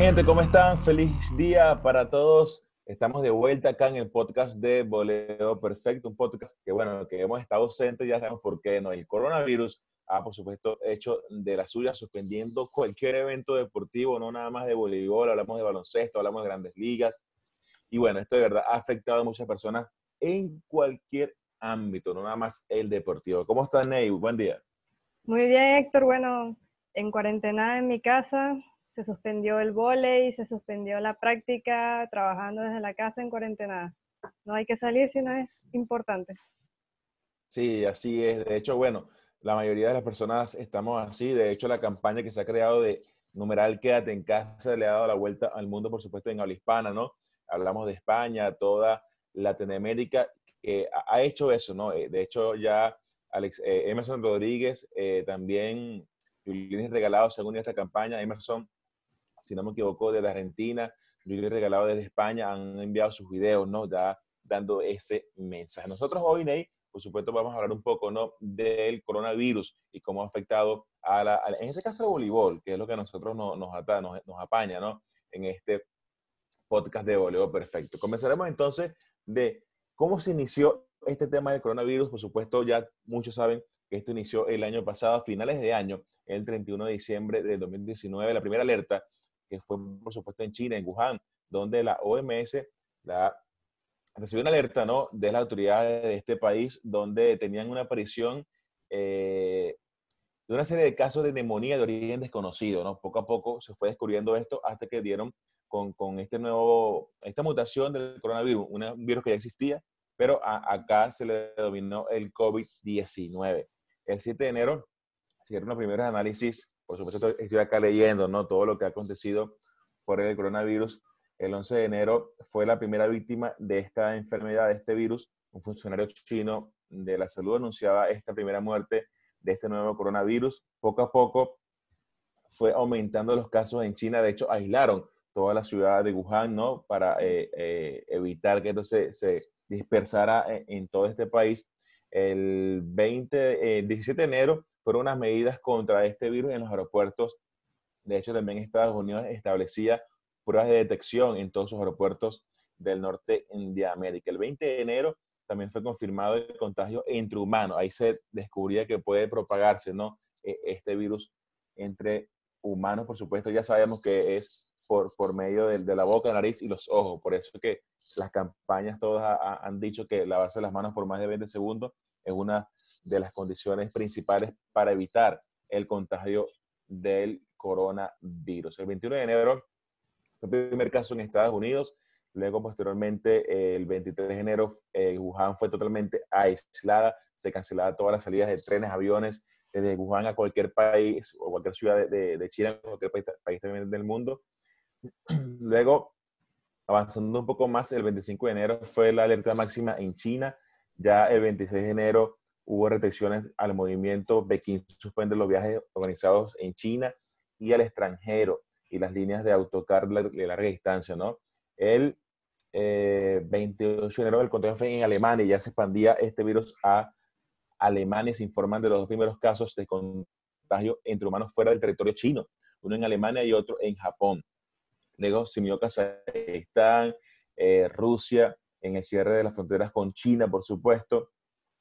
gente? ¿Cómo están? Feliz día para todos. Estamos de vuelta acá en el podcast de Boleo Perfecto, un podcast que, bueno, que hemos estado ausentes, ya sabemos por qué, ¿no? El coronavirus ha, por supuesto, hecho de la suya, suspendiendo cualquier evento deportivo, no nada más de voleibol, hablamos de baloncesto, hablamos de grandes ligas. Y bueno, esto de verdad ha afectado a muchas personas en cualquier ámbito, no nada más el deportivo. ¿Cómo está, Ney? Buen día. Muy bien, Héctor. Bueno, en cuarentena en mi casa, se suspendió el volei, se suspendió la práctica, trabajando desde la casa en cuarentena. No hay que salir si no es importante. Sí, así es. De hecho, bueno, la mayoría de las personas estamos así. De hecho, la campaña que se ha creado de numeral Quédate en casa le ha dado la vuelta al mundo, por supuesto, en habla hispana, ¿no? Hablamos de España, toda Latinoamérica, que ha hecho eso, ¿no? Eh, de hecho, ya Alex, eh, Emerson Rodríguez, eh, también Julián Regalado, según esta campaña, Emerson si no me equivoco, de Argentina, yo regalado desde España, han enviado sus videos, ¿no? Ya dando ese mensaje. Nosotros hoy, Ney, por supuesto, vamos a hablar un poco, ¿no? Del coronavirus y cómo ha afectado a la, en este caso, al voleibol, que es lo que a nosotros nos, nos, nos, apaña, ¿no? En este podcast de voleibol perfecto. Comenzaremos entonces de cómo se inició este tema del coronavirus. Por supuesto, ya muchos saben que esto inició el año pasado, a finales de año, el 31 de diciembre del 2019, la primera alerta que fue por supuesto en China, en Wuhan, donde la OMS la, recibió una alerta ¿no? de las autoridades de este país, donde tenían una aparición eh, de una serie de casos de neumonía de origen desconocido. ¿no? Poco a poco se fue descubriendo esto hasta que dieron con, con este nuevo, esta mutación del coronavirus, un virus que ya existía, pero acá se le denominó el COVID-19. El 7 de enero se hicieron los primeros análisis por supuesto estoy acá leyendo, ¿no? Todo lo que ha acontecido por el coronavirus. El 11 de enero fue la primera víctima de esta enfermedad, de este virus. Un funcionario chino de la salud anunciaba esta primera muerte de este nuevo coronavirus. Poco a poco fue aumentando los casos en China. De hecho, aislaron toda la ciudad de Wuhan, ¿no? Para eh, eh, evitar que esto se, dispersara en, todo este país. El 20, 17 de enero fueron unas medidas contra este virus en los aeropuertos. De hecho, también Estados Unidos establecía pruebas de detección en todos sus aeropuertos del norte de América. El 20 de enero también fue confirmado el contagio entre humanos. Ahí se descubría que puede propagarse ¿no? E, este virus entre humanos, por supuesto. Ya sabemos que es por, por medio de, de la boca, nariz y los ojos. Por eso que las campañas todas han dicho que lavarse las manos por más de 20 segundos es una de las condiciones principales para evitar el contagio del coronavirus. El 21 de enero fue el primer caso en Estados Unidos. Luego, posteriormente, el 23 de enero, eh, Wuhan fue totalmente aislada. Se cancelaban todas las salidas de trenes, aviones, desde Wuhan a cualquier país o cualquier ciudad de, de China, cualquier país, país también del mundo. Luego, avanzando un poco más, el 25 de enero fue la alerta máxima en China. Ya el 26 de enero hubo restricciones al movimiento. Pekín suspende los viajes organizados en China y al extranjero y las líneas de autocar de larga distancia, ¿no? El 28 eh, de enero el contagio fue en Alemania y ya se expandía este virus a Alemania. Se informan de los dos primeros casos de contagio entre humanos fuera del territorio chino, uno en Alemania y otro en Japón. Luego se unió Kazajistán, eh, Rusia, en el cierre de las fronteras con China, por supuesto.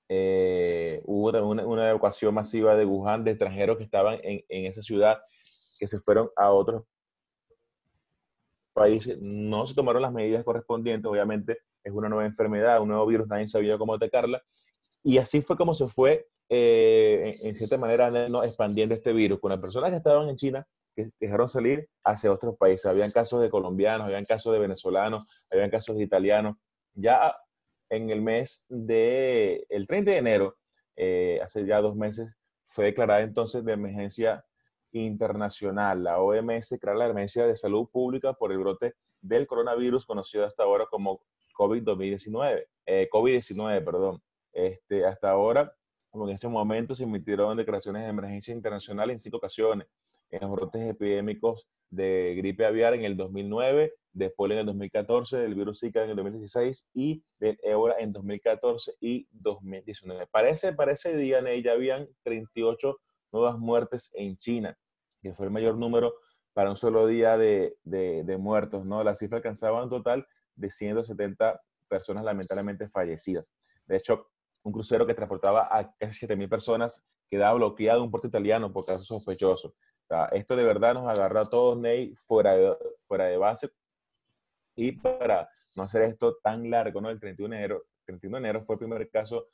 Eh, hubo una, una, evacuación masiva de Wuhan de extranjeros que estaban en, en, esa ciudad, que se fueron a otros países. No se tomaron las medidas correspondientes, obviamente es una nueva enfermedad, un nuevo virus, nadie sabía cómo atacarla. Y así fue como se fue, eh, en, cierta manera, ¿no? expandiendo este virus. Con las personas que estaban en China, que dejaron salir hacia otros países. Habían casos de colombianos, habían casos de venezolanos, habían casos de italianos. Ya en el mes de, el 30 de enero, eh, hace ya dos meses, fue declarada entonces de emergencia internacional. La OMS crea la emergencia de salud pública por el brote del coronavirus conocido hasta ahora como COVID-19, eh, COVID-19, perdón. Este, hasta ahora, en ese momento se emitieron declaraciones de emergencia internacional en cinco ocasiones en los brotes epidémicos de gripe aviar en el 2009, después en el 2014, del virus Zika en el 2016 y del ébola en 2014 y 2019. Para ese, para ese día, ya habían 38 nuevas muertes en China, que fue el mayor número para un solo día de, de, muertos, ¿no? La cifra alcanzaba un total de 170 personas lamentablemente fallecidas. De hecho, un crucero que transportaba a casi 7.000 personas quedaba bloqueado en un puerto italiano por casos sospechosos. Esto de verdad nos agarró a todos, Ney, fuera de, fuera de base. Y para no hacer esto tan largo, ¿no? El 31 de enero, 31 de enero fue el primer caso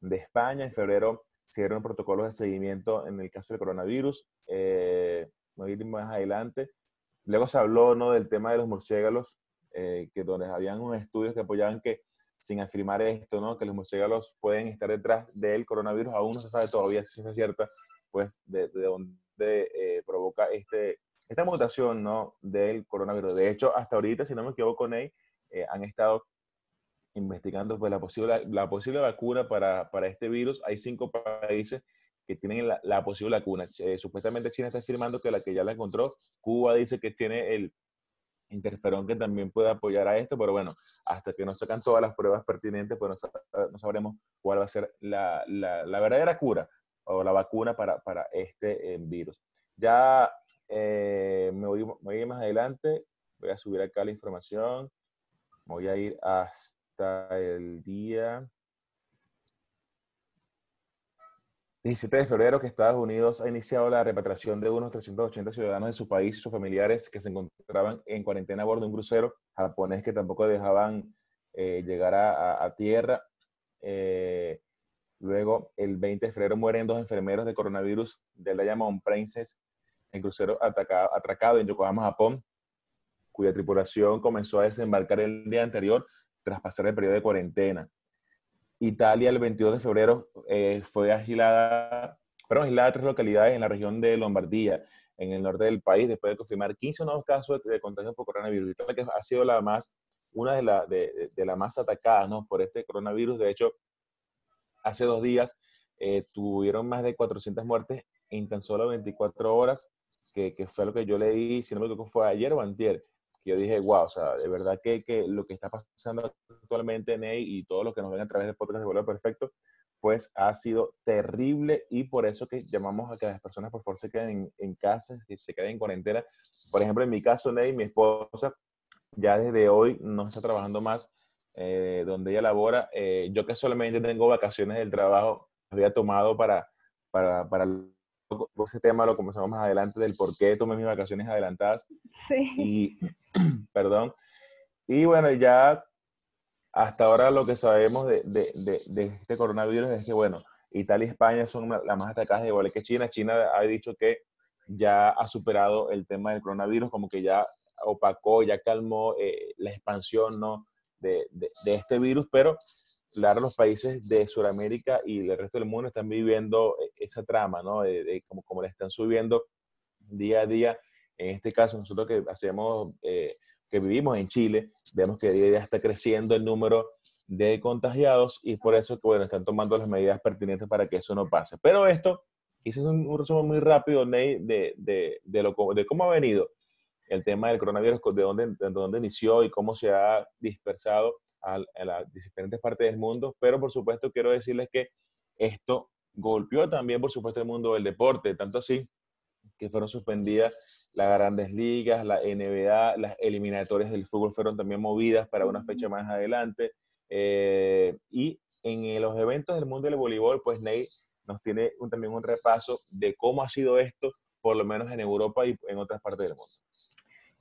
de España. En febrero se dieron protocolos de seguimiento en el caso del coronavirus. Eh, voy a ir más adelante. Luego se habló ¿no? del tema de los murciélagos, eh, que donde habían unos estudios que apoyaban que, sin afirmar esto, ¿no? que los murciélagos pueden estar detrás del coronavirus, aún no se sabe todavía si es cierta, pues de, de dónde eh, provoca este, esta mutación ¿no? del coronavirus. De hecho, hasta ahorita, si no me equivoco, Ney, eh, han estado investigando pues, la, posible, la posible vacuna para, para este virus. Hay cinco países que tienen la, la posible vacuna. Eh, supuestamente China está afirmando que la que ya la encontró, Cuba dice que tiene el interferón que también puede apoyar a esto, pero bueno, hasta que nos sacan todas las pruebas pertinentes, pues no, sabremos cuál va a ser la, la, verdadera cura o la vacuna para, para este eh, virus. Ya eh, me, voy, me voy más adelante, voy a subir acá la información, voy a ir hasta el día 17 de febrero que Estados Unidos ha iniciado la repatriación de unos 380 ciudadanos de su país y sus familiares que se encontraban en cuarentena a bordo de un crucero japonés que tampoco dejaban eh, llegar a, tierra. Eh, luego, el 20 de febrero mueren dos enfermeros de coronavirus del Diamond Princess en crucero atacado, atracado en Yokohama, Japón, cuya tripulación comenzó a desembarcar el día anterior tras pasar el periodo de cuarentena. Italia el 22 de febrero eh, fue agilada, perdón, agilada tres localidades en la región de Lombardía, en el norte del país, después de confirmar 15 nuevos casos de, contagio por coronavirus. Italia que ha sido la más, una de las de, de, más atacadas ¿no? por este coronavirus. De hecho, hace dos días eh, tuvieron más de 400 muertes en tan solo 24 horas, que, fue lo que yo leí, si no me equivoco, fue ayer o antier que yo dije, wow, o sea, de verdad que, lo que está pasando actualmente, Ney, y todo lo que nos ven a través del podcast de Vuelo Perfecto, pues ha sido terrible y por eso que llamamos a que las personas por favor se queden en, casa, que se queden en cuarentena. Por ejemplo, en mi caso, Ney, mi esposa ya desde hoy no está trabajando más eh, donde ella labora. Eh, yo que solamente tengo vacaciones del trabajo, había tomado para, para, para ese tema lo comenzamos más adelante del por qué tomé mis vacaciones adelantadas. Sí. Y, perdón. Y bueno, ya hasta ahora lo que sabemos de, de, de, este coronavirus es que, bueno, Italia y España son las más atacadas, igual que China. China ha dicho que ya ha superado el tema del coronavirus, como que ya opacó, ya calmó eh, la expansión ¿no? De, este virus, pero claro, los países de Sudamérica y el resto del mundo están viviendo eh, esa trama, ¿no? De, como, como le están subiendo día a día. En este caso, nosotros que hacemos, eh, que vivimos en Chile, vemos que día a día está creciendo el número de contagiados y por eso que, bueno, están tomando las medidas pertinentes para que eso no pase. Pero esto, hice un, un resumen muy rápido, Ney, de, de, de, lo, de cómo ha venido el tema del coronavirus, de dónde, de dónde inició y cómo se ha dispersado a, las diferentes partes del mundo, pero por supuesto quiero decirles que esto golpeó también, por supuesto, el mundo del deporte, tanto así que fueron suspendidas las grandes ligas, la NBA, las eliminatorias del fútbol fueron también movidas para una fecha más adelante. Eh, y en los eventos del mundo del voleibol, pues Ney nos tiene también un repaso de cómo ha sido esto, por lo menos en Europa y en otras partes del mundo.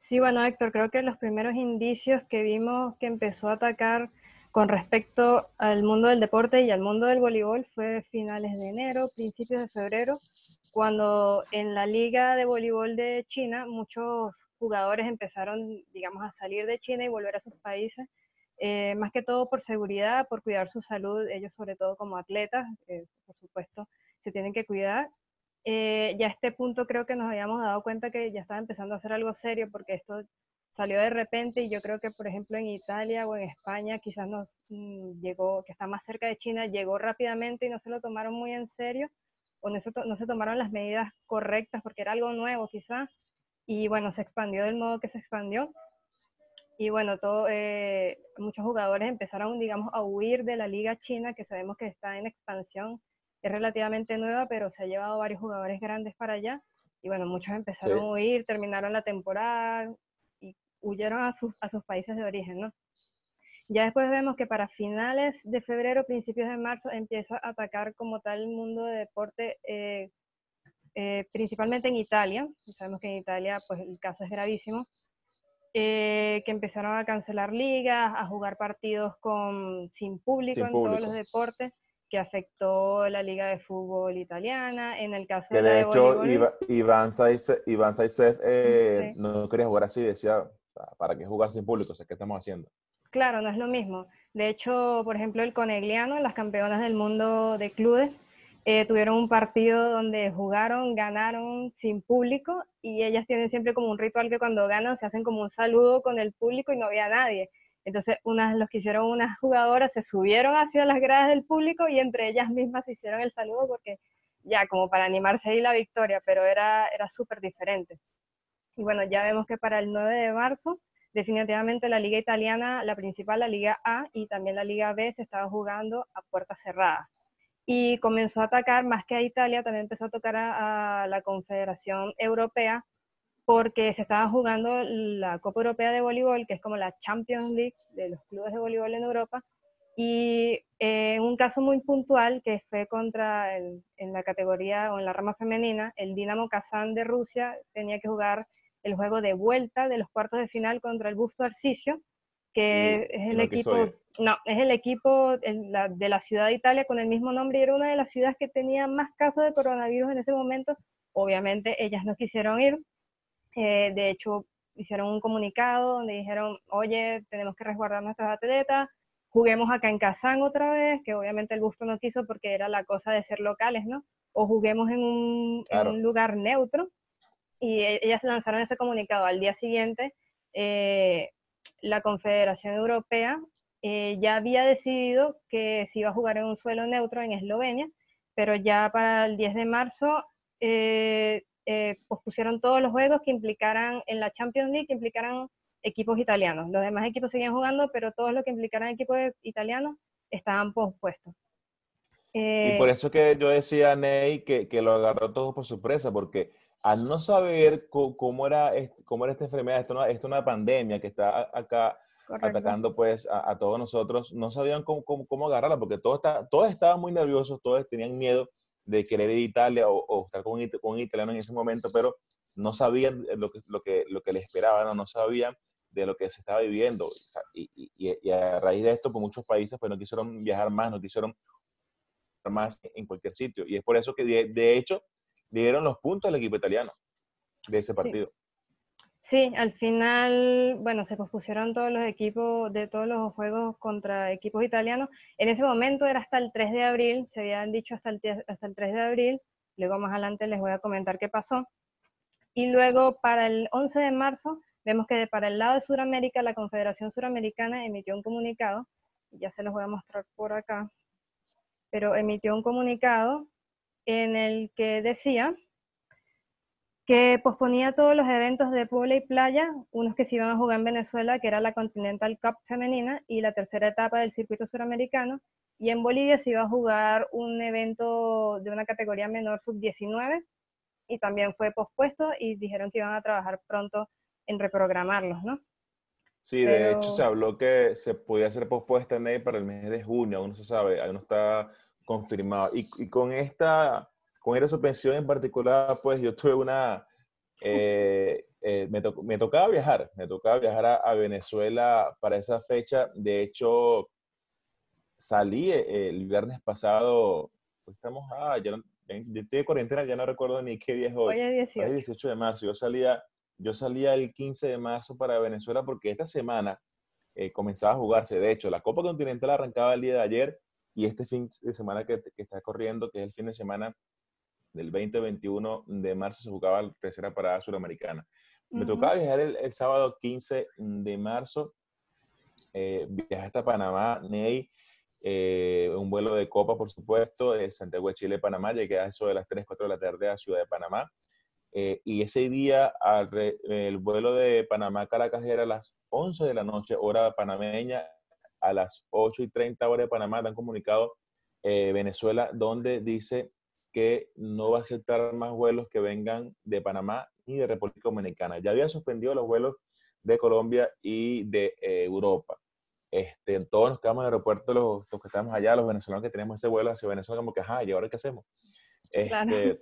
Sí, bueno, Héctor, creo que los primeros indicios que vimos que empezó a atacar con respecto al mundo del deporte y al mundo del voleibol fue finales de enero, principios de febrero, cuando en la liga de voleibol de China muchos jugadores empezaron, digamos, a salir de China y volver a sus países, eh, más que todo por seguridad, por cuidar su salud, ellos sobre todo como atletas, eh, por supuesto, se tienen que cuidar eh, ya a este punto creo que nos habíamos dado cuenta que ya estaba empezando a hacer algo serio porque esto salió de repente y yo creo que por ejemplo en Italia o en España quizás nos mm, llegó, que está más cerca de China, llegó rápidamente y no se lo tomaron muy en serio o no se, no se tomaron las medidas correctas porque era algo nuevo quizás y bueno, se expandió del modo que se expandió. Y bueno, todo, eh, muchos jugadores empezaron, digamos, a huir de la liga china, que sabemos que está en expansión es relativamente nueva, pero se ha llevado varios jugadores grandes para allá. Y bueno, muchos empezaron a huir, terminaron la temporada y huyeron a sus, a sus países de origen, ¿no? Ya después vemos que para finales de febrero, principios de marzo, empieza a atacar como tal el mundo de deporte, eh, eh, principalmente en Italia. Sabemos que en Italia pues el caso es gravísimo. Eh, que empezaron a cancelar ligas, a jugar partidos con, sin público en todos los deportes, que afectó la liga de fútbol italiana. En el caso de, de hecho, Iván Saisev eh, no quería jugar así, decía, ¿para qué jugar sin público? O sea, ¿qué estamos haciendo? Claro, no es lo mismo. De hecho, por ejemplo, el Conegliano, las campeonas del mundo de clubes, eh, tuvieron un partido donde jugaron, ganaron sin público y ellas tienen siempre como un ritual que cuando ganan se hacen como un saludo con el público y no había nadie. Entonces, unas, los que hicieron unas jugadoras se subieron hacia las gradas del público y entre ellas mismas hicieron el saludo porque ya como para animarse ahí la victoria, pero era, era súper diferente. Y bueno, ya vemos que para el 9 de marzo definitivamente la liga italiana, la principal, la liga A y también la liga B se estaba jugando a puertas cerradas. Y comenzó a atacar, más que a Italia, también empezó a tocar a, la Confederación Europea, porque se estaba jugando la Copa Europea de Voleibol, que es como la Champions League de los clubes de voleibol en Europa. Y en eh, un caso muy puntual, que fue contra, en la categoría o en la rama femenina, el Dinamo Kazán de Rusia tenía que jugar el juego de vuelta de los cuartos de final contra el Busto Arcisio, que es el equipo, no, es el equipo de la ciudad de Italia con el mismo nombre y era una de las ciudades que tenía más casos de coronavirus en ese momento. Obviamente ellas no quisieron ir, eh, de hecho hicieron un comunicado donde dijeron, oye, tenemos que resguardar nuestras atletas, juguemos acá en Kazán otra vez, que obviamente el Busto no quiso porque era la cosa de ser locales, ¿no? O juguemos en un, en un lugar neutro y e, ellas lanzaron ese comunicado. Al día siguiente, eh, la Confederación Europea eh, ya había decidido que se iba a jugar en un suelo neutro en Eslovenia, pero ya para el 10 de marzo eh, pospusieron todos los juegos que implicaran en la Champions League, que implicaran equipos italianos. Los demás equipos seguían jugando, pero todos los que implicaran equipos italianos estaban pospuestos. y por eso que yo decía, Ney, que, que lo agarró todo por sorpresa, porque al no saber cómo, era, cómo era esta enfermedad, esto, es una pandemia que está acá atacando pues a, todos nosotros, no sabían cómo, cómo, agarrarla porque todos, está, todos estaban muy nerviosos, todos tenían miedo de querer ir a Italia o, estar con, un italiano en ese momento, pero no sabían lo que, lo que, lo que les esperaba, no, no sabían de lo que se estaba viviendo. Y, y, a raíz de esto, pues muchos países pues no quisieron viajar más, no quisieron más en cualquier sitio. Y es por eso que de hecho dieron los puntos al equipo italiano de ese partido. Sí. Al final, bueno, se pospusieron todos los equipos de todos los juegos contra equipos italianos. En ese momento era hasta el 3 de abril, se habían dicho hasta el, hasta el 3 de abril, luego más adelante les voy a comentar qué pasó. Y luego para el 11 de marzo, vemos que para el lado de Sudamérica, la Confederación Suramericana emitió un comunicado, ya se los voy a mostrar por acá, pero emitió un comunicado en el que decía que posponía todos los eventos de pueblo y playa, unos que se iban a jugar en Venezuela, que era la Continental Cup femenina y la tercera etapa del circuito suramericano, y en Bolivia se iba a jugar un evento de una categoría menor sub-19 y también fue pospuesto y dijeron que iban a trabajar pronto en reprogramarlos, ¿no? Sí, de hecho se habló que se podía hacer pospuesta en para el mes de junio, aún no se sabe, aún no está confirmado. Y, y, con esta, con esta suspensión en particular, pues yo tuve una, eh, eh, me, me, tocaba viajar, me tocaba viajar a, Venezuela para esa fecha. De hecho, salí eh, el viernes pasado, pues estamos, ah, ya estoy de cuarentena, ya no recuerdo ni qué día es hoy. Hoy es 18. Hoy es 18 de marzo. Yo salía, yo salía el 15 de marzo para Venezuela porque esta semana comenzaba a jugarse. De hecho, la Copa Continental arrancaba el día de ayer y este fin de semana que, está corriendo, que es el fin de semana del 20-21 de marzo, se jugaba la tercera parada suramericana. Me tocaba viajar el, sábado 15 de marzo, eh, viajar hasta Panamá, Ney, eh, un vuelo de copa, por supuesto, de Santiago de Chile, Panamá, llegué a eso de las 3, 4 de la tarde a Ciudad de Panamá. Eh, y ese día el vuelo de Panamá Caracas era a las 11 de la noche, hora panameña, a las 8 y 30 horas de Panamá dan comunicado eh, Venezuela, donde dice que no va a aceptar más vuelos que vengan de Panamá ni de República Dominicana. Ya había suspendido los vuelos de Colombia y de eh, Europa. Este, todos nos quedamos en el aeropuerto, los, que estamos allá, los venezolanos que tenemos ese vuelo hacia Venezuela, como que, ajá, ¿y ahora qué hacemos? Este,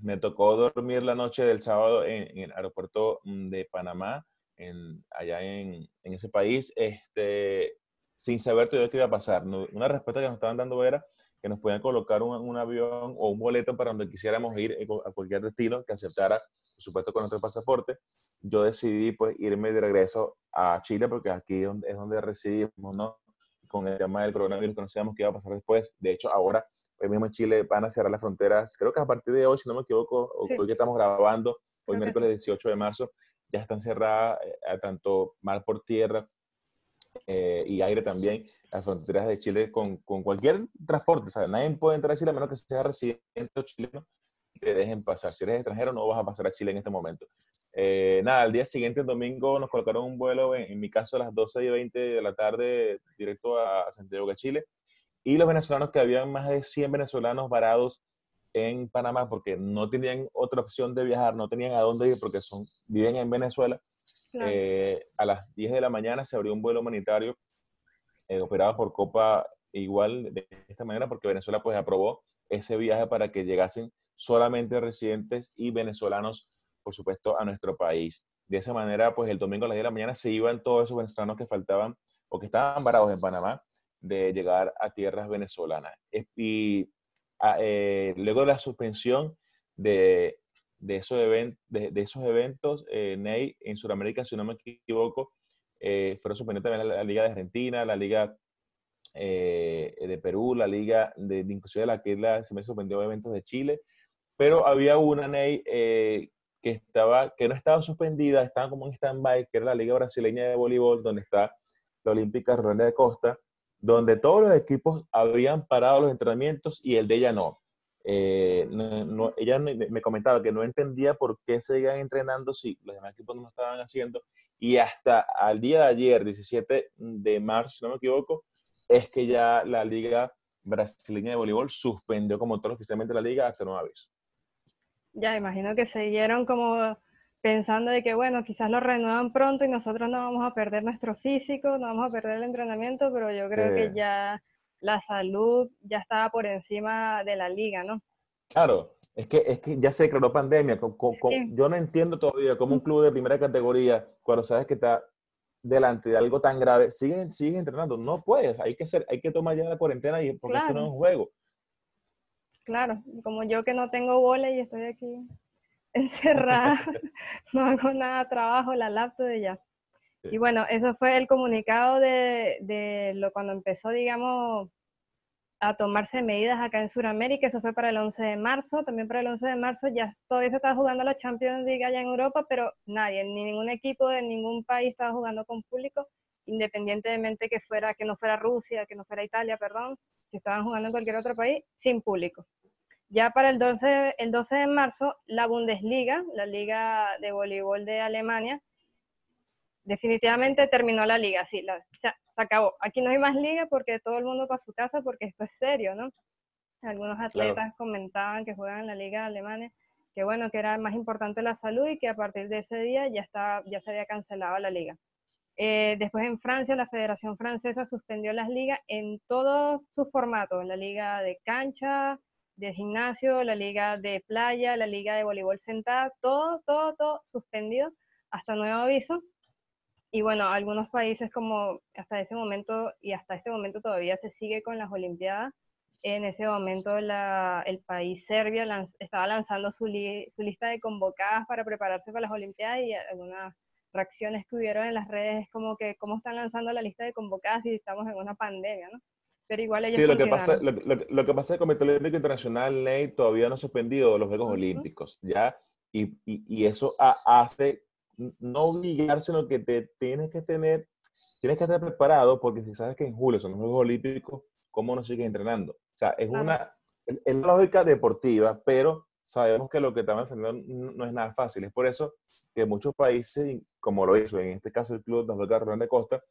Me tocó dormir la noche del sábado en, el aeropuerto mm, de Panamá, en, allá en, en, ese país, este, sin saber todavía qué iba a pasar. Una respuesta que nos estaban dando era que nos podían colocar un, un, avión o un boleto para donde quisiéramos ir eh, a cualquier destino que aceptara, por supuesto, con nuestro pasaporte. Yo decidí pues irme de regreso a Chile porque aquí es donde, es donde residimos, ¿no? Con el tema del coronavirus que no sabíamos qué iba a pasar después. De hecho, ahora, hoy mismo en Chile van a cerrar las fronteras, creo que a partir de hoy, si no me equivoco, hoy que estamos grabando, hoy miércoles 18 de marzo, ya están cerradas eh, tanto mar por tierra eh, y aire también, las fronteras de Chile con, con, cualquier transporte. O sea, nadie puede entrar a Chile a menos que sea residente o chileno y te dejen pasar. Si eres extranjero, no vas a pasar a Chile en este momento. Eh, nada, al día siguiente, el domingo, nos colocaron un vuelo, en, mi caso, a las 12 y 20 de la tarde, directo a Santiago de Chile. Y los venezolanos, que habían más de 100 venezolanos varados en Panamá porque no tenían otra opción de viajar, no tenían a dónde ir porque son, viven en Venezuela, eh, a las 10 de la mañana se abrió un vuelo humanitario eh, operado por Copa igual de esta manera porque Venezuela pues aprobó ese viaje para que llegasen solamente residentes y venezolanos, por supuesto, a nuestro país. De esa manera, pues el domingo a las 10 de la mañana se iban todos esos venezolanos que faltaban o que estaban varados en Panamá de llegar a tierras venezolanas. Y ah, eh, luego de la suspensión de de esos, de, esos eventos, eh, Ney, en Sudamérica, si no me equivoco, eh, fueron suspendidos también la, Liga de Argentina, la Liga eh, de Perú, la Liga de, inclusive la que la, se me suspendió eventos de Chile, pero había una, Ney, que, estaba, que no estaba suspendida, estaba como en stand-by, que era la Liga Brasileña de Voleibol, donde está la Olímpica Ronda de Costa, donde todos los equipos habían parado los entrenamientos y el de ella no. Eh, no, ella me comentaba que no entendía por qué seguían entrenando si los demás equipos no lo estaban haciendo. Y hasta al día de ayer, 17 de marzo, si no me equivoco, es que ya la Liga Brasileña de Voleibol suspendió como todo oficialmente la liga hasta aviso. Ya, imagino que siguieron como pensando de que, bueno, quizás lo renuevan pronto y nosotros no vamos a perder nuestro físico, no vamos a perder el entrenamiento, pero yo creo que ya la salud ya estaba por encima de la liga, ¿no? Claro, es que, es que ya se declaró pandemia. Yo no entiendo todavía cómo un club de primera categoría, cuando sabes que está delante de algo tan grave, siguen, siguen entrenando. No puedes, hay que, ser, hay que tomar ya la cuarentena y porque esto no es un juego. Claro, como yo que no tengo bola y estoy aquí encerrada, no hago nada, trabajo, la laptop y ya. Y bueno, eso fue el comunicado de, de, lo cuando empezó, digamos, a tomarse medidas acá en Sudamérica. Eso fue para el 11 de marzo. También para el 11 de marzo ya todavía se estaba jugando la Champions League allá en Europa, pero nadie, ni ningún equipo de ningún país estaba jugando con público, independientemente que fuera que no fuera Rusia, que no fuera Italia, perdón, que estaban jugando en cualquier otro país sin público. Ya para el 12, el 12 de marzo, la Bundesliga, la liga de voleibol de Alemania, definitivamente terminó la liga, sí, se, acabó. Aquí no hay más liga porque todo el mundo para su casa porque esto es serio, ¿no? Algunos atletas comentaban que juegan en la liga de Alemania, que bueno, que era más importante la salud y que a partir de ese día ya, estaba, ya se había cancelado la liga. Eh, después en Francia, la Federación Francesa suspendió las ligas en todos sus formatos, la liga de cancha, de gimnasio, la liga de playa, la liga de voleibol sentada, todo, todo, todo suspendido hasta nuevo aviso. Y bueno, algunos países como hasta ese momento y hasta este momento todavía se sigue con las Olimpiadas. En ese momento el país Serbia estaba lanzando su, su, lista de convocadas para prepararse para las Olimpiadas y algunas reacciones que hubieron en las redes es como que cómo están lanzando la lista de convocadas si estamos en una pandemia, ¿no? Pero igual ellos Sí, lo que, pasa, lo, lo, que pasa es que el Comité Olímpico Internacional, Ney, todavía no ha suspendido los Juegos Olímpicos, ¿ya? Y, y, y eso hace no obligarse, sino que te tienes que tener, tienes que estar preparado porque si sabes que en julio son los Juegos Olímpicos, ¿cómo no sigues entrenando? O sea, es una, es lógica deportiva, pero sabemos que lo que estamos enfrentando no es nada fácil. Es por eso que muchos países, como lo hizo en este caso el Club de Atletas de Costa,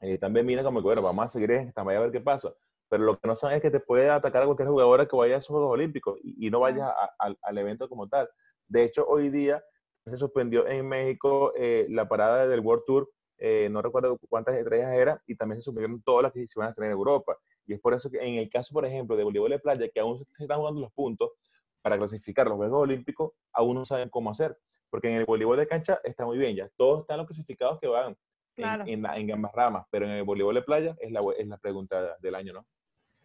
eh, también miran como que, bueno, vamos a seguir en esta a ver qué pasa. pero lo que no saben es que te puede atacar a cualquier jugadora que vaya a esos Juegos Olímpicos y, no vaya al evento como tal. De hecho, hoy día se suspendió en México eh, la parada del World Tour, eh, no recuerdo cuántas estrellas eran, y también se suspendieron todas las que se iban a hacer en Europa. Y es por eso que en el caso, por ejemplo, de voleibol de playa, que aún se están jugando los puntos para clasificar los Juegos Olímpicos, aún no saben cómo hacer. Porque en el voleibol de cancha está muy bien, ya todos están los clasificados que van en, en, ambas ramas, pero en el voleibol de playa es la, es la pregunta del año, ¿no?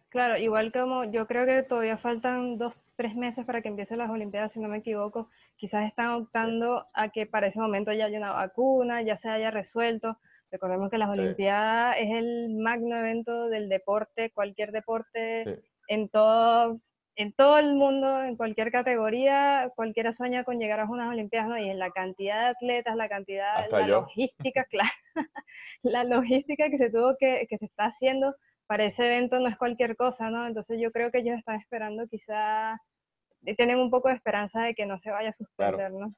Claro, igual como yo creo que todavía faltan dos, tres meses para que empiecen las Olimpiadas, si no me equivoco, quizás están optando a que para ese momento ya haya una vacuna, ya se haya resuelto. Recordemos que las Olimpiadas es el magno evento del deporte, cualquier deporte, en todo en todo el mundo, en cualquier categoría, cualquiera sueña con llegar a unas Olimpiadas, ¿no? Y en la cantidad de atletas, la cantidad, la logística, claro, la logística que se tuvo que, que se está haciendo para ese evento no es cualquier cosa, ¿no? Entonces yo creo que ellos están esperando quizá, tienen un poco de esperanza de que no se vaya a suspender, ¿no?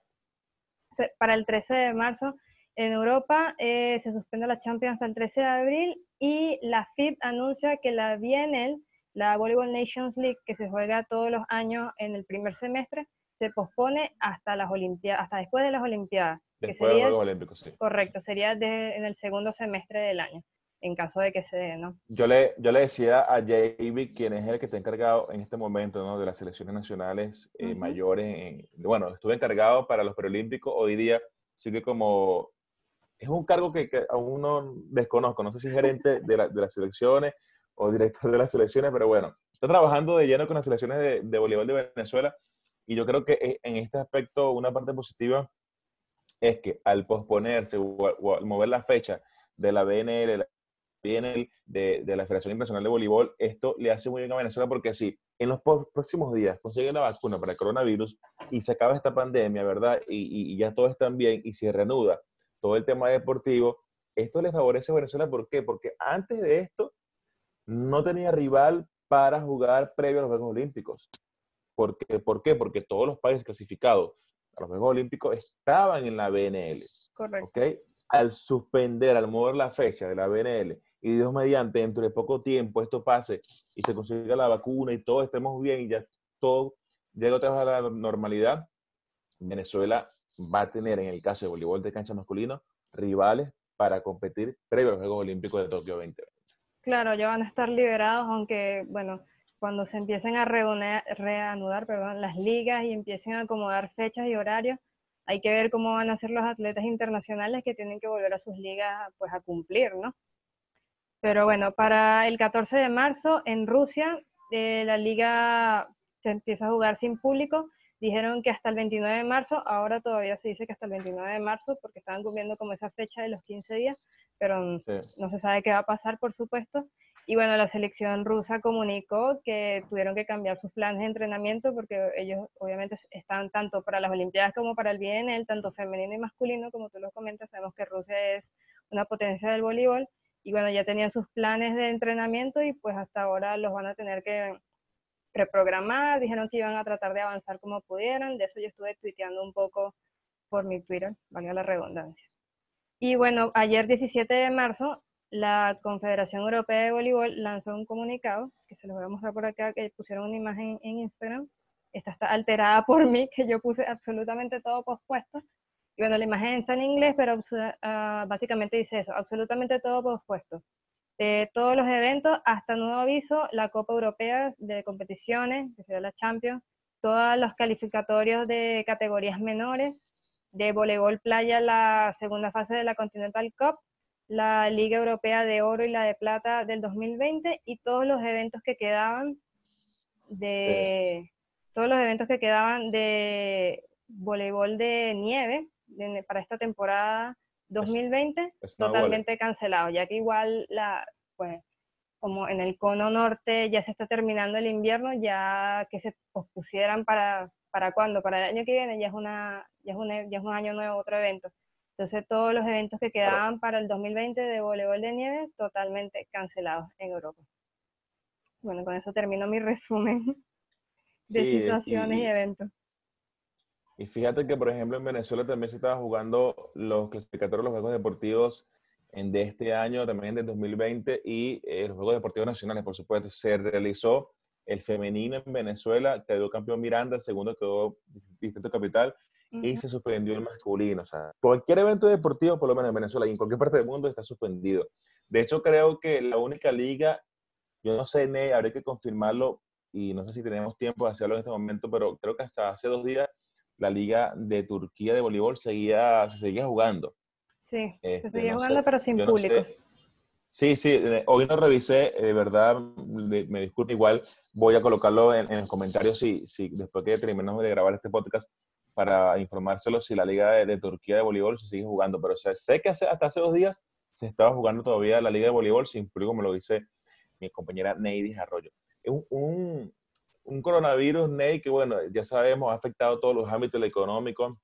Para el 13 de marzo en Europa eh, se suspende la Champions hasta el 13 de abril y la FIB anuncia que la BNL, la Volleyball Nations League, que se juega todos los años en el primer semestre, se pospone hasta las Olimpiadas, hasta después de las Olimpiadas. Después de los Juegos Olímpicos, sí. Correcto, sería en el segundo semestre del año en caso de que se dé, ¿no? Yo le, yo le decía a Javi, quien es el que está encargado en este momento, ¿no? De las selecciones nacionales eh, mayores. bueno, estuve encargado para los preolímpicos. Hoy día sigue como... Es un cargo que, aún no desconozco. No sé si es gerente de, la, de, las selecciones o director de las selecciones, pero bueno, está trabajando de lleno con las selecciones de, de voleibol de Venezuela. Y yo creo que eh, en este aspecto una parte positiva es que al posponerse o al mover la fecha de la BNL, viene de, de, la Federación Internacional de Voleibol, esto le hace muy bien a Venezuela porque si en los próximos días consiguen la vacuna para el coronavirus y se acaba esta pandemia, ¿verdad? Y, y, ya todo está bien y se reanuda todo el tema deportivo, esto le favorece a Venezuela. ¿Por qué? Porque antes de esto no tenía rival para jugar previo a los Juegos Olímpicos. ¿Por qué? ¿Por qué? Porque todos los países clasificados a los Juegos Olímpicos estaban en la BNL. Correcto. ¿okay? Al suspender, al mover la fecha de la BNL y Dios mediante, dentro de poco tiempo esto pase y se consiga la vacuna y todo estemos bien y ya todo llega otra vez a la normalidad, Venezuela va a tener, en el caso de voleibol de cancha masculino, rivales para competir previo a los Juegos Olímpicos de Tokio 2020. Claro, ya van a estar liberados, aunque, bueno, cuando se empiecen a reanudar perdón, las ligas y empiecen a acomodar fechas y horarios, hay que ver cómo van a ser los atletas internacionales que tienen que volver a sus ligas pues a cumplir, ¿no? Pero bueno, para el 14 de marzo en Rusia, eh, la liga se empieza a jugar sin público. Dijeron que hasta el 29 de marzo, ahora todavía se dice que hasta el 29 de marzo, porque estaban cumpliendo como esa fecha de los 15 días, pero no se sabe qué va a pasar, por supuesto. Y bueno, la selección rusa comunicó que tuvieron que cambiar sus planes de entrenamiento porque ellos obviamente están tanto para las Olimpiadas como para el BNL, tanto femenino y masculino, como tú lo comentas, sabemos que Rusia es una potencia del voleibol y bueno, ya tenían sus planes de entrenamiento y pues hasta ahora los van a tener que reprogramar, dijeron que iban a tratar de avanzar como pudieran, de eso yo estuve tuiteando un poco por mi Twitter, valga la redundancia. Y bueno, ayer 17 de marzo, la Confederación Europea de Voleibol lanzó un comunicado, que se los voy a mostrar por acá, que pusieron una imagen en Instagram. Esta está alterada por mí, que yo puse absolutamente todo pospuesto, y bueno, la imagen está en inglés, pero uh, básicamente dice eso, absolutamente todo pospuesto. De todos los eventos, hasta nuevo aviso, la Copa Europea de competiciones, que será la Champions, todos los calificatorios de categorías menores, de voleibol playa la segunda fase de la Continental Cup, la Liga Europea de Oro y la de Plata del 2020 y todos los eventos que quedaban de todos los eventos que quedaban de voleibol de nieve para esta temporada 2020 totalmente cancelado, ya que igual la, pues, como en el cono norte ya se está terminando el invierno, ya que se pospusieran para, para cuándo, para el año que viene, ya es, una, ya es, un, ya es un año nuevo, otro evento. Entonces todos los eventos que quedaban para el 2020 de voleibol de nieve totalmente cancelados en Europa. Bueno, con eso termino mi resumen de situaciones y eventos. Y fíjate que, por ejemplo, en Venezuela también se estaba jugando los clasificatorios de los Juegos Deportivos de este año, también del 2020, y eh, los Juegos Deportivos Nacionales, por supuesto, se realizó el femenino en Venezuela, quedó campeón Miranda, segundo quedó Distrito Capital, y se suspendió el masculino. O sea, cualquier evento deportivo, por lo menos en Venezuela y en cualquier parte del mundo, está suspendido. De hecho, creo que la única liga, yo no sé, Ney, habría que confirmarlo, y no sé si tenemos tiempo de hacerlo en este momento, pero creo que hasta hace dos días la liga de Turquía de voleibol seguía, se seguía jugando. Sí, se este, seguía jugando, pero sin público. sí, sí, eh, hoy no revisé, de verdad, me disculpo, igual voy a colocarlo en, en los comentarios si, si después que terminemos de grabar este podcast para informárselo si la liga de, Turquía de voleibol se sigue jugando, pero sé que hasta hace dos días se estaba jugando todavía la liga de voleibol sin público, como lo dice mi compañera Neidis Arroyo. Es un, un coronavirus, Ney, que bueno, ya sabemos, ha afectado todos los ámbitos, el económico,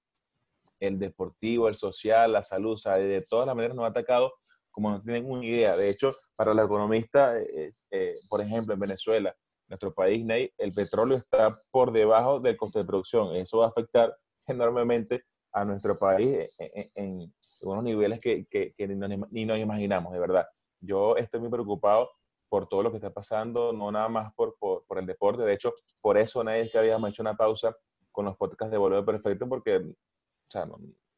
el deportivo, el social, la salud, o sea, de todas las maneras nos ha atacado como no tienen una idea. De hecho, para los economistas, eh, por ejemplo, en Venezuela, nuestro país, Ney, el petróleo está por debajo del coste de producción. Eso va a afectar enormemente a nuestro país en, unos niveles que, que, que ni, ni, nos imaginamos, de verdad. Yo estoy muy preocupado por todo lo que está pasando, no nada más por, por, por el deporte. De hecho, por eso nadie es que habíamos hecho una pausa con los podcasts de Volver Perfecto, porque, o sea,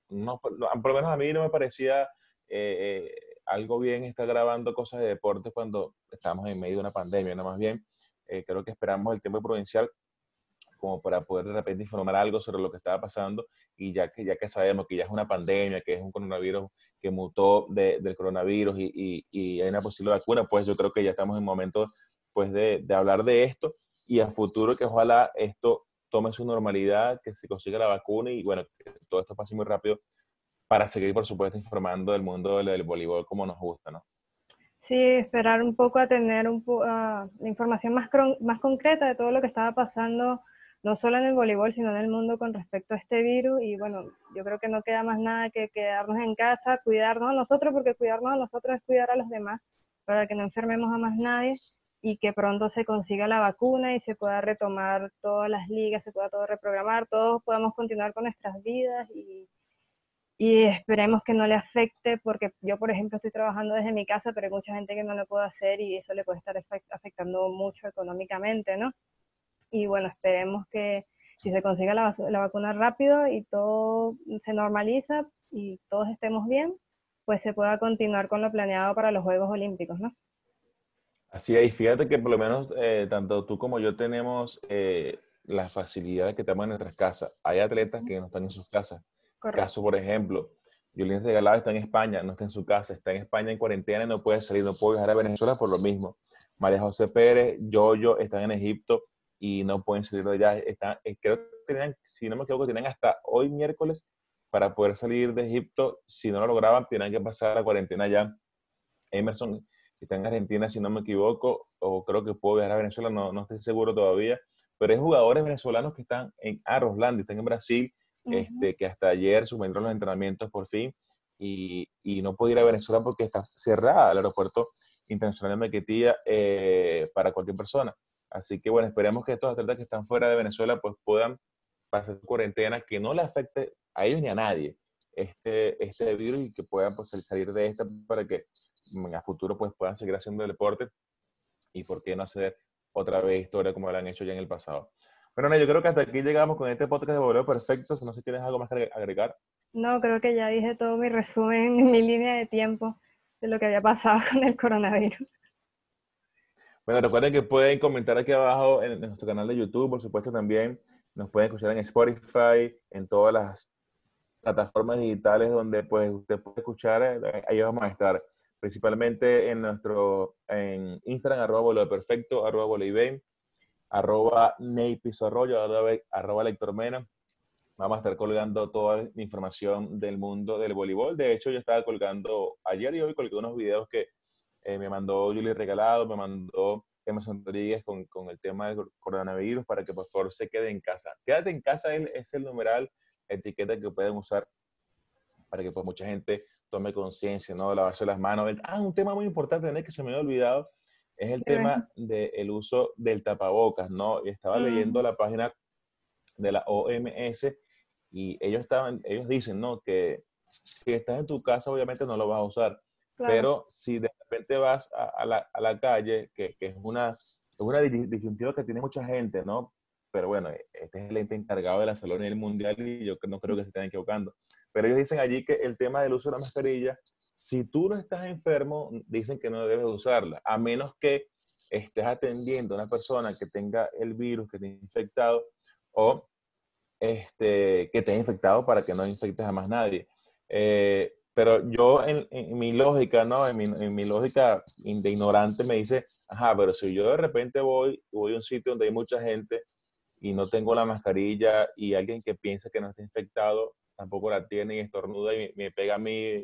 no, por lo menos a mí no me parecía eh, eh, algo bien estar grabando cosas de deporte cuando estamos en medio de una pandemia, no más bien. Eh, creo que esperamos el tiempo provincial como para poder de repente informar algo sobre lo que estaba pasando y ya que, ya que sabemos que ya es una pandemia, que es un coronavirus que mutó del coronavirus y, y, hay una posible vacuna, pues yo creo que ya estamos en momento pues de, de, hablar de esto y a futuro que ojalá esto tome su normalidad, que se consiga la vacuna y bueno, que todo esto pase muy rápido para seguir, por supuesto, informando del mundo del, voleibol como nos gusta, ¿no? Sí, esperar un poco a tener un la información más, más concreta de todo lo que estaba pasando no solo en el voleibol, sino en el mundo con respecto a este virus. Y bueno, yo creo que no queda más nada que quedarnos en casa, cuidarnos a nosotros, porque cuidarnos a nosotros es cuidar a los demás, para que no enfermemos a más nadie y que pronto se consiga la vacuna y se pueda retomar todas las ligas, se pueda todo reprogramar, todos podamos continuar con nuestras vidas y, esperemos que no le afecte, porque yo, por ejemplo, estoy trabajando desde mi casa, pero hay mucha gente que no lo puede hacer y eso le puede estar afectando mucho económicamente, ¿no? Y bueno, esperemos que si se consiga la, la, vacuna rápido y todo se normaliza y todos estemos bien, pues se pueda continuar con lo planeado para los Juegos Olímpicos, ¿no? Así es, fíjate que por lo menos eh, tanto tú como yo tenemos eh, la facilidad de que estamos en nuestras casas. Hay atletas que no están en sus casas. Correcto. Caso, por ejemplo, Julián Regalado está en España, no está en su casa, está en España en cuarentena y no puede salir, no puede viajar a Venezuela por lo mismo. María José Pérez, Yoyo están en Egipto y no pueden salir de allá. Están, eh, creo que tenían, si no me equivoco, tienen hasta hoy miércoles para poder salir de Egipto. Si no lo lograban, tienen que pasar la cuarentena allá. Emerson está en Argentina, si no me equivoco, o creo que puedo viajar a Venezuela, no, no estoy seguro todavía. Pero hay jugadores venezolanos que están en Arrosland, están en Brasil, este, que hasta ayer suspendieron los entrenamientos por fin y, y, no puede ir a Venezuela porque está cerrada el aeropuerto internacional de Mequetía eh, para cualquier persona. Así que bueno, esperemos que estos atletas que están fuera de Venezuela pues puedan pasar cuarentena, que no le afecte a ellos ni a nadie este, este virus y que puedan pues, salir de esta para que el futuro pues puedan seguir haciendo el deporte y por qué no hacer otra vez historia como lo han hecho ya en el pasado. Bueno, yo creo que hasta aquí llegamos con este podcast de Voleo Perfecto. No sé si tienes algo más que agregar. No, creo que ya dije todo mi resumen, mi línea de tiempo de lo que había pasado con el coronavirus. Bueno, recuerden que pueden comentar aquí abajo en, nuestro canal de YouTube, por supuesto también nos pueden escuchar en Spotify, en todas las plataformas digitales donde pues usted puede escuchar, eh, ahí vamos a estar, principalmente en nuestro en Instagram, arroba bolo perfecto, arroba bolo arroba neypiso arroyo, arroba, lectormena. Vamos a estar colgando toda la información del mundo del voleibol. De hecho, yo estaba colgando ayer y hoy colgué unos videos que eh, me mandó Julie Regalado, me mandó Emerson Rodríguez con, con, el tema del coronavirus para que por favor se quede en casa. Quédate en casa es, el numeral, etiqueta que pueden usar para que pues mucha gente tome conciencia, ¿no? De lavarse las manos. Ah, un tema muy importante que se me había olvidado es el tema del uso del tapabocas, ¿no? Estaba leyendo la página de la OMS y ellos estaban, ellos dicen, ¿no? Que si estás en tu casa, obviamente no lo vas a usar, Pero si de repente vas a, la, a la, calle, que, que, es una, es una disyuntiva que tiene mucha gente, ¿no? Pero bueno, este es el ente encargado de la salud a nivel mundial y yo no creo que se estén equivocando. Pero ellos dicen allí que el tema del uso de la mascarilla, si tú no estás enfermo, dicen que no debes usarla, a menos que estés atendiendo a una persona que tenga el virus, que esté infectado o este, que esté infectado para que no infectes a más nadie. Eh, pero yo en, mi lógica, ¿no? En mi, en mi, lógica de ignorante me dice, ajá, pero si yo de repente voy, voy a un sitio donde hay mucha gente y no tengo la mascarilla y alguien que piensa que no está infectado tampoco la tiene y estornuda y me, pega a mí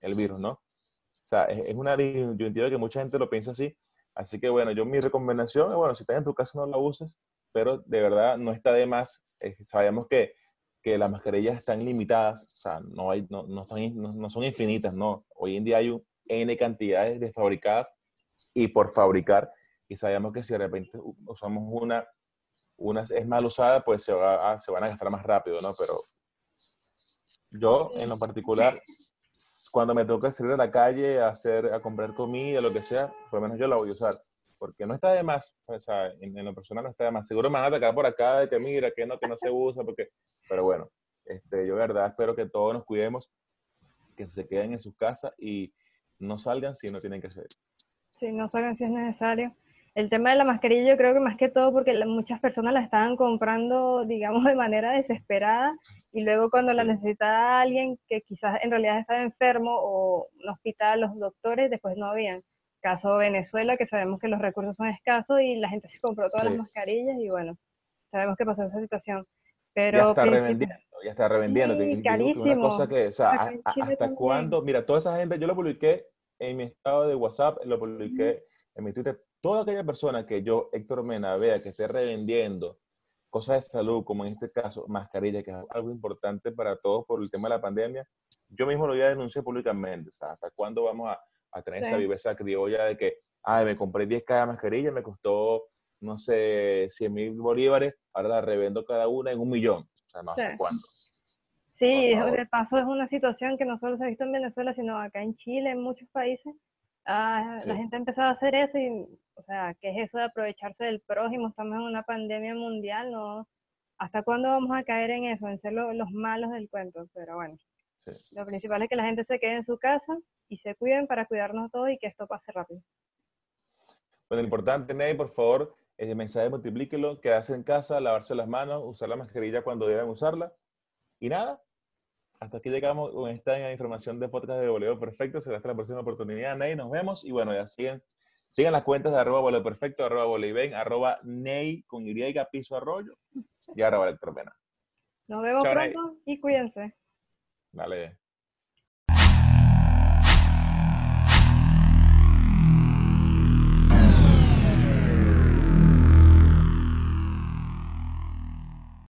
el virus, ¿no? O sea, es, es una disyuntiva que mucha gente lo piensa así. Así que bueno, yo mi recomendación es, bueno, si estás en tu casa no la uses, pero de verdad no está de más. sabemos que que las mascarillas están limitadas, o sea, no, hay, no, no, no, son infinitas, no. Hoy en día hay un N cantidades de fabricadas y por fabricar, y sabemos que si de repente usamos una, una es mal usada, pues se, va se van a gastar más rápido, ¿no? Pero yo, en lo particular, cuando me toca salir a la calle a, hacer, a comprar comida, lo que sea, por lo menos yo la voy a usar. Porque no está de más, o sea, en, en lo personal no está de más. Seguro me van a atacar por acá de que mira, que no, que no se usa, porque pero bueno, este, yo verdad espero que todos nos cuidemos, que se queden en sus casas y no salgan si no tienen que salir. Sí, no salgan si es necesario. El tema de la mascarilla yo creo que más que todo porque muchas personas la estaban comprando, digamos, de manera desesperada y luego cuando la necesitaba alguien que quizás en realidad estaba enfermo o un hospital, los doctores, después no habían. Caso Venezuela, que sabemos que los recursos son escasos y la gente se compró todas las mascarillas y bueno, sabemos que pasó esa situación. Pero ya está revendiendo, ya está revendiendo. Sí, carísimo. Una cosa que, o sea, hasta cuándo, mira, toda esa gente, yo lo publiqué en mi estado de WhatsApp, lo publiqué en mi Twitter, toda aquella persona que yo, Héctor Mena, vea que esté revendiendo cosas de salud, como en este caso, mascarilla, que es algo importante para todos por el tema de la pandemia, yo mismo lo voy a denunciar públicamente. O sea, ¿hasta cuándo vamos a, a tener esa viveza criolla de que, ay, me compré 10 cada mascarilla, me costó no sé, 100 mil bolívares, ahora la revendo cada una en un millón. O sea, no sé cuándo. Sí, de paso es una situación que no solo se ha visto en Venezuela, sino acá en Chile, en muchos países. Ah, La gente ha empezado a hacer eso y, o sea, ¿qué es eso de aprovecharse del prójimo? Estamos en una pandemia mundial, ¿no? ¿Hasta cuándo vamos a caer en eso, en ser los malos del cuento? Pero bueno, lo principal es que la gente se quede en su casa y se cuiden para cuidarnos todos y que esto pase rápido. Bueno, importante, Ney, por favor, el mensaje multiplíquelo, quedarse en casa, lavarse las manos, usar la mascarilla cuando deban usarla. Y nada, hasta aquí llegamos con esta información de podcast de Boleo Perfecto. Será hasta la próxima oportunidad, Ney. Nos vemos. Y bueno, ya siguen, sigan las cuentas de arroba Boleo Perfecto, arroba Boleiben, arroba Ney con Y piso arroyo y arroba Electropena. Nos vemos pronto y cuídense. Dale.